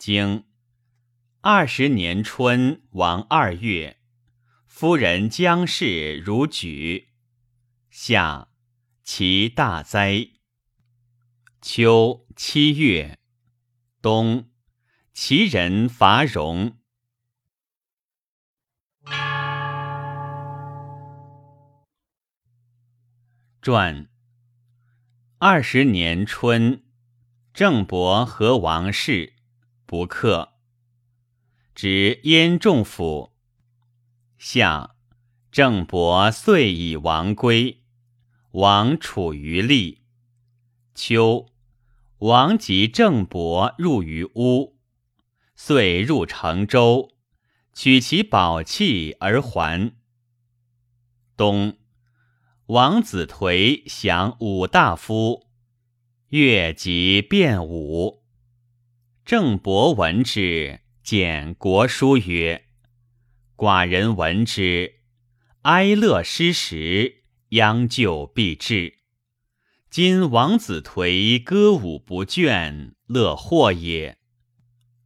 经二十年春，王二月，夫人将氏如举。夏，其大灾。秋七月，冬，其人伐戎。传二十年春，郑伯和王氏不克，执燕仲府。夏，郑伯遂以王归，王处于利。秋，王及郑伯入于乌，遂入成州，取其宝器而还。冬。王子颓降武大夫，越即变武。郑伯闻之，简国书曰：“寡人闻之，哀乐失时，殃救必至。今王子颓歌舞不倦，乐祸也。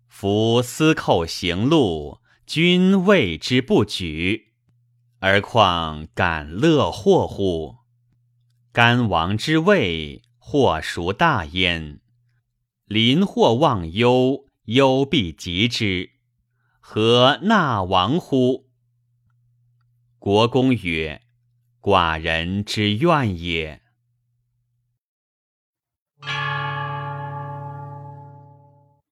夫司寇行路，君谓之不举。”而况敢乐祸乎？干王之位，祸孰大焉？临祸忘忧，忧必及之，何纳王乎？国公曰：“寡人之愿也。”